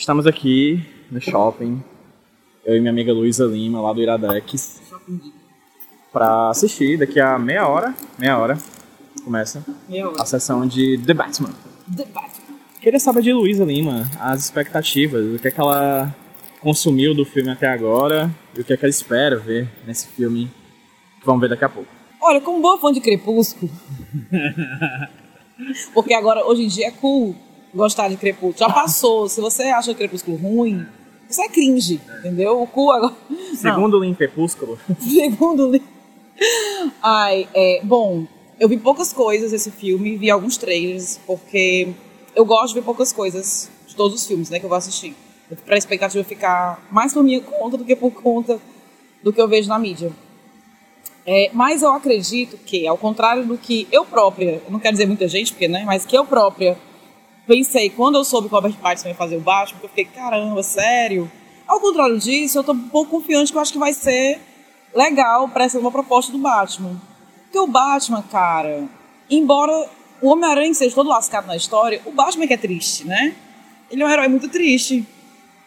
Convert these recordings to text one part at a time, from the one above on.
Estamos aqui no shopping, eu e minha amiga Luísa Lima, lá do Iradex, pra assistir daqui a meia hora, meia hora, começa a sessão de The Batman. The Batman. Queria saber de Luísa Lima, as expectativas, o que é que ela consumiu do filme até agora e o que é que ela espera ver nesse filme que vamos ver daqui a pouco. Olha, como boa fã de Crepúsculo. Porque agora, hoje em dia, é cool gostar de Crepúsculo. Já passou. Se você acha Crepúsculo ruim, isso é cringe, entendeu? O cool agora. Segundo o Link Crepúsculo. Segundo o. Ai, é. Bom, eu vi poucas coisas desse filme, vi alguns trailers, porque eu gosto de ver poucas coisas de todos os filmes, né, que eu vou assistir. Pra expectativa ficar mais por minha conta do que por conta do que eu vejo na mídia. É, mas eu acredito que, ao contrário do que eu própria, não quero dizer muita gente, porque, né, mas que eu própria pensei, quando eu soube que o Robert Pattinson ia fazer o Batman, eu fiquei, caramba, sério? Ao contrário disso, eu tô um pouco confiante que eu acho que vai ser legal para essa uma proposta do Batman. Porque o Batman, cara, embora o Homem-Aranha seja todo lascado na história, o Batman é que é triste, né? Ele é um herói muito triste.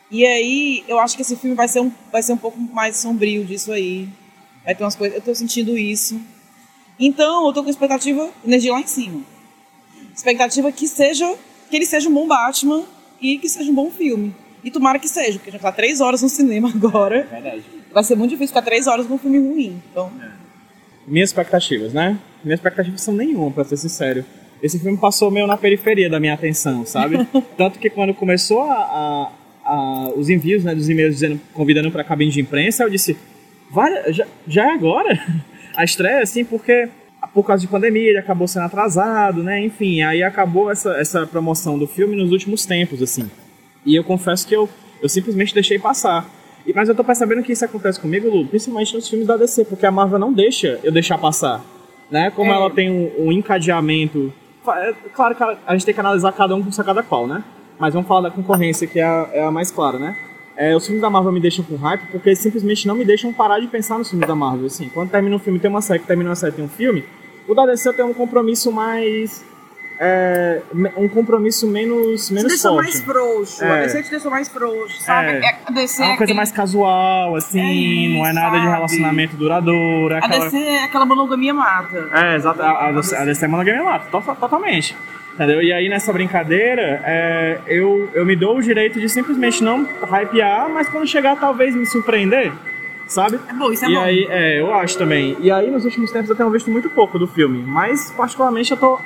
E aí, eu acho que esse filme vai ser um, vai ser um pouco mais sombrio disso aí. Vai ter umas coisas. Eu tô sentindo isso. Então, eu tô com expectativa, energia lá em cima. Expectativa que seja. Que ele seja um bom Batman e que seja um bom filme. E tomara que seja, porque já tá três horas no cinema agora. Verdade. Vai ser muito difícil ficar três horas com um filme ruim. Então. Minhas expectativas, né? Minhas expectativas são nenhuma, pra ser sincero. Esse filme passou meio na periferia da minha atenção, sabe? Tanto que quando começou a, a, a, os envios né, dos e-mails dizendo, convidando pra cabine de imprensa, eu disse, já, já é agora? A estreia, assim, porque por causa de pandemia ele acabou sendo atrasado, né? Enfim, aí acabou essa, essa promoção do filme nos últimos tempos, assim. E eu confesso que eu, eu simplesmente deixei passar. E, mas eu tô percebendo que isso acontece comigo, Lu, principalmente nos filmes da DC, porque a Marvel não deixa eu deixar passar. Né? Como É. ela tem um, um encadeamento. é Claro que a a gente tem que analisar cada um com cada qual, né? Mas vamos falar da concorrência, que é a, é a mais clara, né? É, os filmes da Marvel me deixam com hype porque eles simplesmente não me deixam parar de pensar nos filmes da Marvel. Assim, quando termina um filme tem uma série, que termina uma série tem um filme, o da DC tem um compromisso mais. é, um compromisso menos, Te menos deixou forte. mais frouxo. É. A DC te deixou mais frouxo, sabe? É. É, A DC É uma coisa aquele- mais casual, assim, É, não é nada de relacionamento duradouro. É A aquela... DC é aquela monogamia mata. É, exato. A, a, DC a DC é monogamia to- totalmente. Entendeu? E aí nessa brincadeira, é, eu, eu me dou o direito de simplesmente não hypear, mas quando chegar talvez me surpreender, sabe? É bom, isso é e bom. aí, é, eu acho também. E aí nos últimos tempos eu tenho visto muito pouco do filme, mas particularmente eu tô.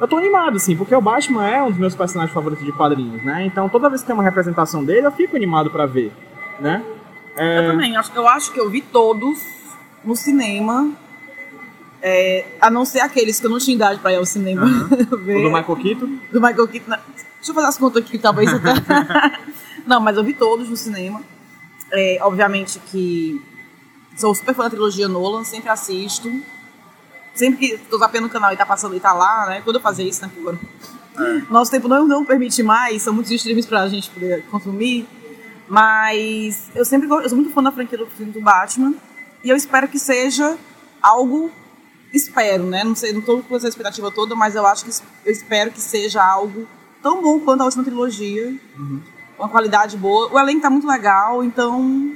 Eu tô animado, assim, porque o Batman é um dos meus personagens favoritos de quadrinhos, né? Então toda vez que tem uma representação dele, eu fico animado pra ver, né? É, Eu também, acho- eu acho que eu vi todos no cinema. é, a não ser aqueles que eu não tinha idade pra ir ao cinema ver. o do Michael Keaton. do Michael Keaton. Deixa eu fazer as contas aqui, talvez até. não, mas eu vi todos no cinema. É, obviamente que sou super fã da trilogia Nolan, sempre assisto. Sempre que tô zapeando no canal e tá passando e tá lá, né? Quando eu fazer isso, né? agora Nosso tempo não, não permite mais, são muitos streams pra gente poder consumir. Mas eu sempre gosto, eu sou muito fã da franquia do filme do Batman. E eu espero que seja algo. Espero, né? Não sei, não tô com essa expectativa toda, mas eu acho que eu espero que seja algo tão bom quanto a última trilogia. Uma qualidade boa. O elenco tá muito legal, então.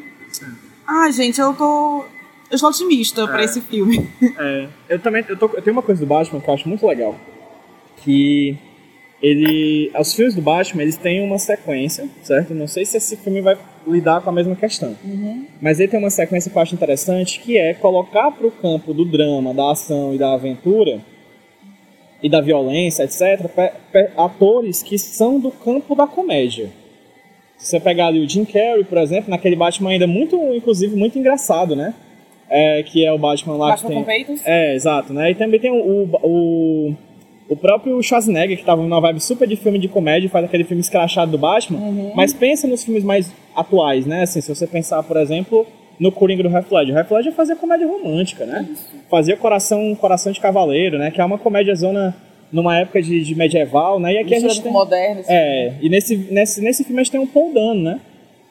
Ai, gente, eu tô. Eu estou otimista pra esse filme. É, eu também eu, tô- eu tenho uma coisa do Batman que eu acho muito legal. Que ele. Os filmes do Batman, eles têm uma sequência, certo? Não sei se esse filme vai lidar com a mesma questão. Mas ele tem uma sequência que eu acho interessante, que é colocar pro campo do drama, da ação e da aventura e da violência, etc., atores que são do campo da comédia. Se você pegar ali o Jim Carrey, por exemplo, naquele Batman ainda muito, inclusive, muito engraçado, né? É, que é o Batman lá Batman que com tem... peitos? É, exato, né? E também tem o, o, o próprio Schwarzenegger, que tava numa vibe super de filme de comédia, faz aquele filme escrachado do Batman, Uhum. mas pensa nos filmes mais atuais, né? Assim, se você pensar, por exemplo, no Coringa do Heath Ledger. O Heath Ledger fazia comédia romântica, né? Fazia Coração, Coração de Cavaleiro, né? Que é uma comédia zona numa época de, de medieval, né? E aqui a gente tem... moderno. assim. É, e nesse, nesse, nesse filme a gente tem um Paul Dano, né?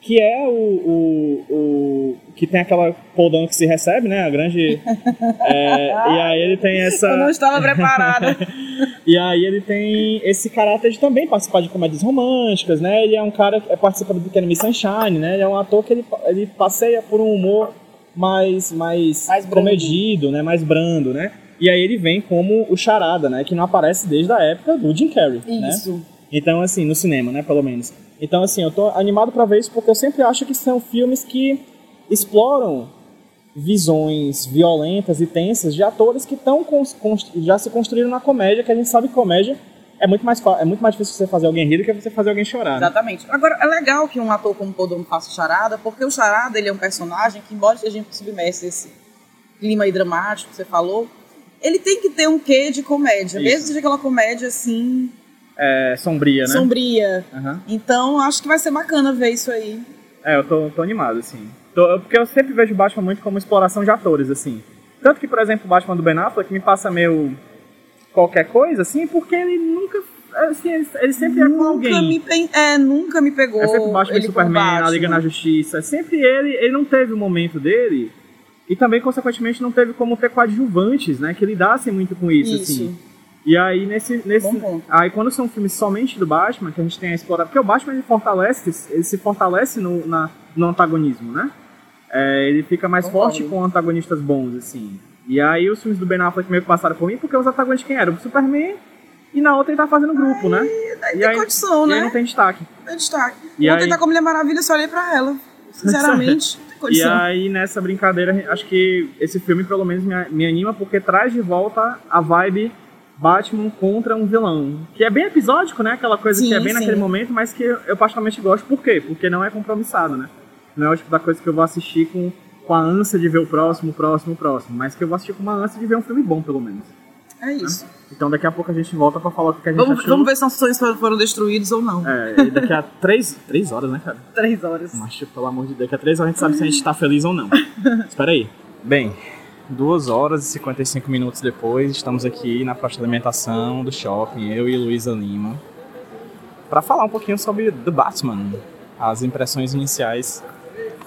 que é o, o, o que tem aquela poldão que se recebe, né? A grande. é, e aí ele tem essa. Eu não estava preparada. e aí ele tem esse caráter de também participar de comédias românticas, né? Ele é um cara que participa do Miss Sunshine, né? Ele é um ator que ele, ele passeia por um humor mais, mais, Mais comedido, né? Mais brando, né? E aí ele vem como o Charada, né? Que não aparece desde a época do Jim Carrey, né? Isso. Então, assim, no cinema, né, pelo menos. Então, assim, eu tô animado pra ver isso porque eu sempre acho que são filmes que exploram visões violentas e tensas de atores que tão já se construíram na comédia, que a gente sabe que comédia é muito mais é muito mais difícil você fazer alguém rir do que você fazer alguém chorar. né? Exatamente. Agora, é legal que um ator como Dano faça charada, porque o charada ele é um personagem que, embora esteja submerso nesse clima aí dramático que você falou, ele tem que ter um quê de comédia, Isso. mesmo que seja aquela comédia assim, É sombria, né? sombria. Aham. Então, acho que vai ser bacana ver isso aí. É, eu tô, tô animado, assim. Tô- porque eu sempre vejo o Batman muito como exploração de atores, assim. Tanto que, por exemplo, o Batman do Ben Affleck me passa meio qualquer coisa, assim, porque ele nunca. Assim, ele, sempre é com nunca alguém. me, pen- é, nunca me pegou. É sempre o Batman ele Superman, a Batman. Liga na Justiça. É sempre ele. Ele não teve o momento dele. E também, consequentemente, não teve como ter coadjuvantes, né? Que lidassem muito com isso, Isso. assim. E aí, nesse. nesse Bom aí, quando são filmes somente do Batman, que a gente tem a explorar. Porque o Batman ele fortalece, ele se fortalece no, na, no antagonismo, né? É, ele fica mais Concordo. forte com antagonistas bons, assim. E aí, os filmes do Ben Affleck meio que passaram por mim, porque os antagonistas quem eram? O Superman. E na outra ele tá fazendo grupo, né? Aí E tem aí- condição, E aí né? não tem destaque. Tem destaque. E Ontem aí- tá com a Mulher Maravilha, só olhei pra ela. Sinceramente, E aí, nessa brincadeira, acho que esse filme, pelo menos, me, me anima porque traz de volta a vibe Batman contra um vilão. Que é bem episódico, né? Aquela coisa Sim, que é bem sim. naquele momento, mas que eu particularmente gosto. Por quê? Porque não é compromissado, né? Não é o tipo da coisa que eu vou assistir com, com a ânsia de ver o próximo, o próximo, o próximo. Mas que eu vou assistir com uma ânsia de ver um filme bom, pelo menos. É isso. Então daqui a pouco a gente volta pra falar o que a gente Vamos, achou. vamos ver se nossos sonhos foram- destruídos ou não. É, e daqui a três, três horas, né, cara? Três horas. Mas, tipo, pelo amor de Deus, daqui a três horas a gente sabe se a gente tá feliz ou não. Espera aí. Bem, duas horas e 55 minutos depois, estamos aqui na praça de alimentação do shopping, eu e Luísa Lima, para falar um pouquinho sobre The Batman, as impressões iniciais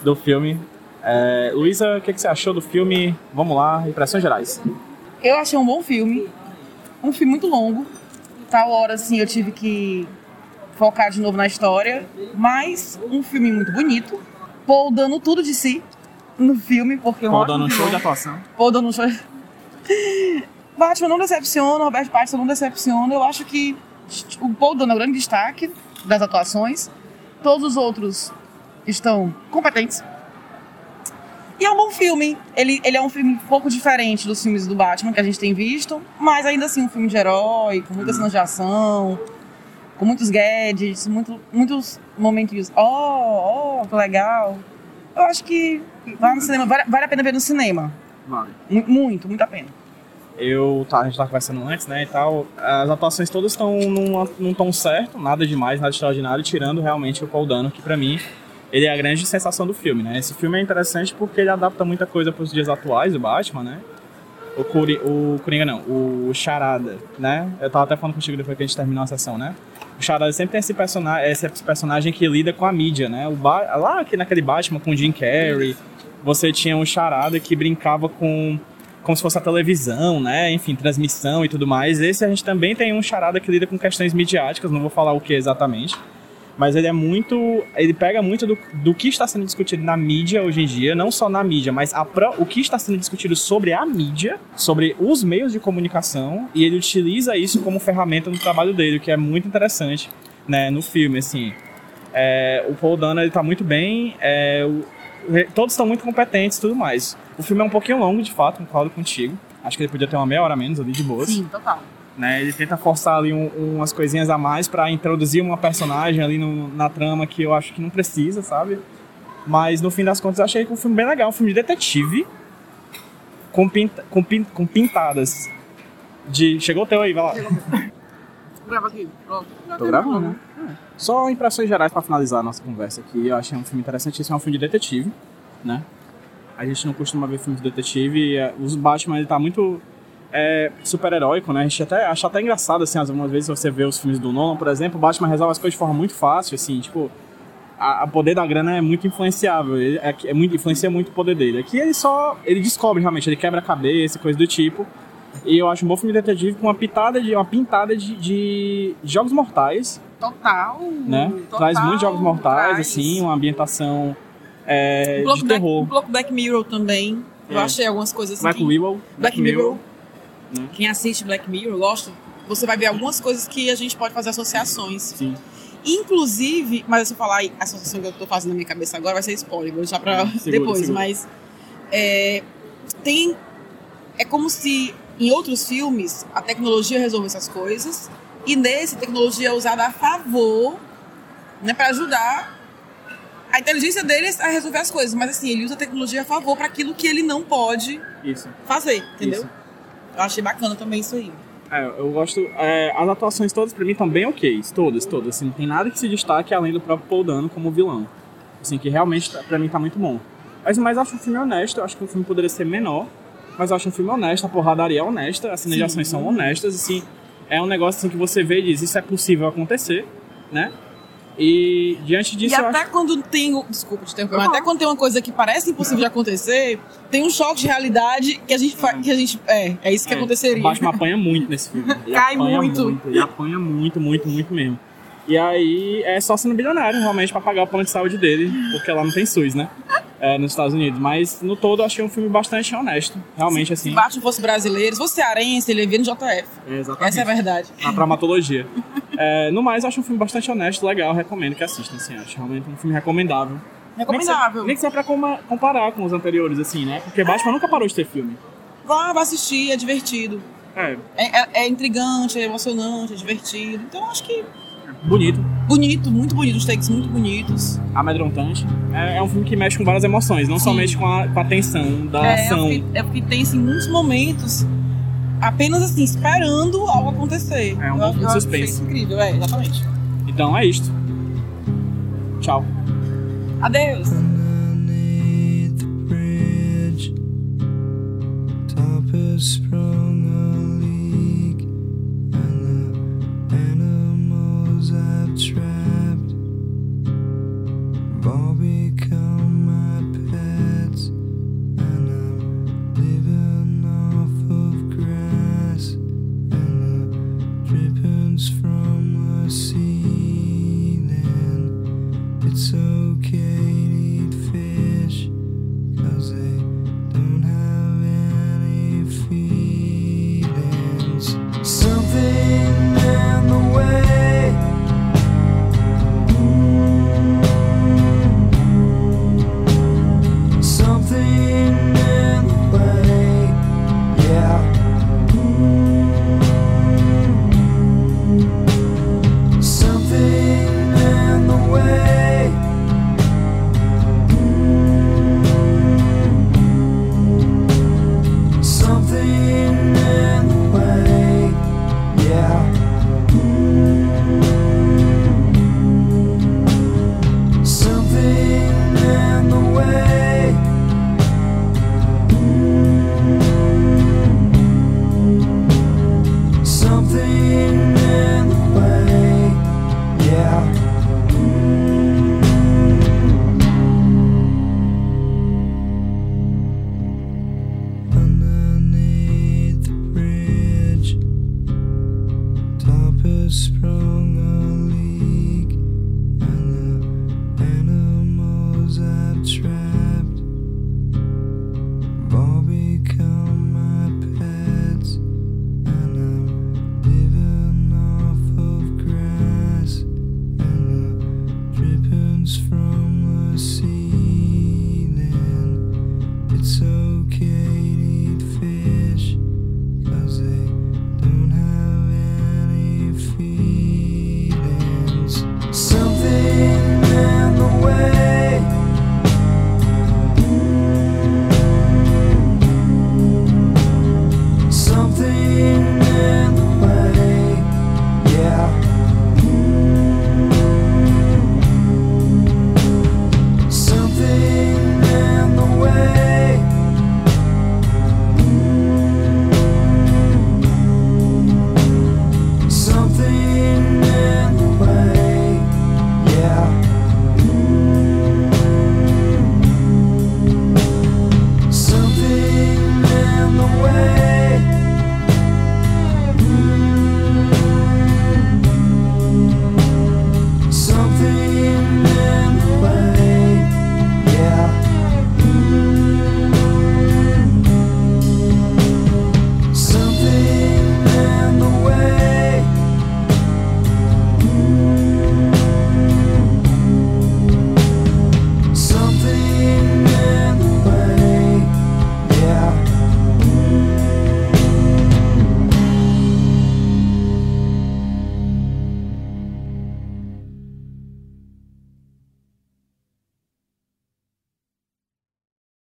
do filme. É, Luísa, o que, que você achou do filme? Vamos lá, impressões gerais. Eu achei um bom filme. Um filme muito longo. Tal hora, assim, eu tive que focar de novo na história. Mas um filme muito bonito. Paul dando tudo de si no filme, porque eu Paul dando um show de atuação. Paul dando um show. Batman não decepciona, Robert Pattinson não decepciona. Eu acho que o Paul dando é o grande destaque das atuações. Todos os outros estão competentes. E é um bom filme. Ele, ele é um filme um pouco diferente dos filmes do Batman que a gente tem visto, mas ainda assim um filme de herói, com muitas cenas de ação, com muitos gadgets, muito, muitos momentos. Oh, oh, que legal. Eu acho que vai no cinema, vale, vale a pena ver no cinema. Vale. Mu- Muito, muito a pena. Eu, tá, a gente tava conversando antes, né, e tal. As atuações todas estão num, num tom certo, nada demais, nada extraordinário, tirando realmente o Paul Dano, que pra mim, ele é a grande sensação do filme, né. Esse filme é interessante porque ele adapta muita coisa pros dias atuais do Batman, né. O, Curi, o Coringa não, o Charada, né. Eu tava até falando contigo depois que a gente terminou a sessão, né. O Charada sempre tem esse personagem, esse personagem que lida com a mídia, né. O lá aqui naquele Batman com o Jim Carrey, você tinha um Charada que brincava com como se fosse a televisão, né? Enfim, transmissão e tudo mais. Esse a gente também tem um charada que lida com questões midiáticas, não vou falar o que exatamente. Mas ele é muito. Ele pega muito do, do que está sendo discutido na mídia hoje em dia, não só na mídia, mas a o que está sendo discutido sobre a mídia, sobre os meios de comunicação, e ele utiliza isso como ferramenta no trabalho dele, o que é muito interessante, né, no filme, assim. É, o Paul Dano, ele tá muito bem, é, o- todos estão muito competentes e tudo mais. O filme é um pouquinho longo, de fato, concordo contigo. Acho que ele podia ter uma meia hora menos ali de boas total. Né? Ele tenta forçar ali um- umas coisinhas a mais pra introduzir uma personagem ali no- na trama que eu acho que não precisa, sabe? Mas no fim das contas eu achei que um filme bem legal, um filme de detetive com, pinta, com, pin- com pintadas de... Chegou o teu aí, vai lá. Grava aqui. Pronto. Tô gravando, né? Só impressões gerais pra finalizar a nossa conversa aqui. Eu achei um filme interessantíssimo, é um filme de detetive, né? A gente não costuma ver filmes de detetive é, os Batman ele tá muito é, super-heróico, né? A gente até acha até engraçado, assim, algumas vezes você vê os filmes do Nolan, por exemplo, o Batman resolve as coisas de forma muito fácil, assim, tipo, a, a poder da grana é muito influenciável, ele, é, é muito, influencia muito o poder dele. Aqui ele só, ele descobre realmente, ele quebra a cabeça, coisa do tipo. E eu acho um bom filme de detetive com uma pitada de, uma pintada de, de jogos mortais, Total. né? total, traz muitos jogos mortais, traz. assim, uma ambientação é, Um de Black, terror. um pouco Black Mirror também. Eu É. achei algumas coisas assim. Black Mirror. Black Mirror. Né? Quem assiste Black Mirror, gosta, você vai ver algumas coisas que a gente pode fazer associações. Sim. Inclusive, mas se eu falar a associação que eu tô fazendo na minha cabeça agora vai ser spoiler, vou deixar pra Segura, depois. segura. Mas é, tem. É como se em outros filmes a tecnologia resolve essas coisas e nesse a tecnologia é usada a favor, né, para ajudar a inteligência deles a resolver as coisas. Mas assim, ele usa a tecnologia a favor para aquilo que ele não pode Isso. fazer, entendeu? Isso. Eu achei bacana também isso aí. É, eu gosto. é, as atuações todas pra mim estão bem ok. Todas, todas. Assim, não tem nada que se destaque além do próprio Paul Dano como vilão. Assim, que realmente tá- pra mim tá muito bom. Mas, mas eu acho um filme honesto. Eu acho que o filme poderia ser menor. Mas eu acho um filme honesto. A porradaria é honesta. As cenas de ações são honestas. Assim, é um negócio assim, que você vê e diz: Isso é possível acontecer, né? E diante disso e até acho. quando tem. Desculpa te interromper, mas até quando tem uma coisa que parece impossível de acontecer, tem um choque de realidade que a gente fa- que a gente. É, é isso que É, aconteceria. O Batman apanha muito nesse filme. Ele Cai apanha muito. Ele apanha muito, muito, muito mesmo. E aí é só sendo bilionário, realmente, pra pagar o plano de saúde dele, porque lá não tem SUS, né? É, nos Estados Unidos. Mas no todo eu achei um filme bastante honesto. Realmente, Se assim. Batman fosse brasileiro, se fosse cearense, ele ia vir no JF. É, exatamente. Essa é a verdade. Na traumatologia. É, no mais, eu acho um filme bastante honesto, legal, recomendo que assistam, assim. Acho realmente um filme recomendável. Recomendável. Nem que seja pra comparar com os anteriores, assim, né? Porque Batman nunca parou de ter filme. Vá, vá assistir, é divertido. É, É, é- é intrigante, é emocionante, é divertido. Então acho que bonito, bonito, muito bonito, os takes muito bonitos. amedrontante. É, é um filme que mexe com várias emoções, não Sim. somente com a, com a tensão da É, ação. eu fiquei, eu fiquei tenso em muitos momentos, apenas assim, esperando algo acontecer. É, um eu, de eu suspense. incrível, é, exatamente. Então é isto. Tchau. Adeus!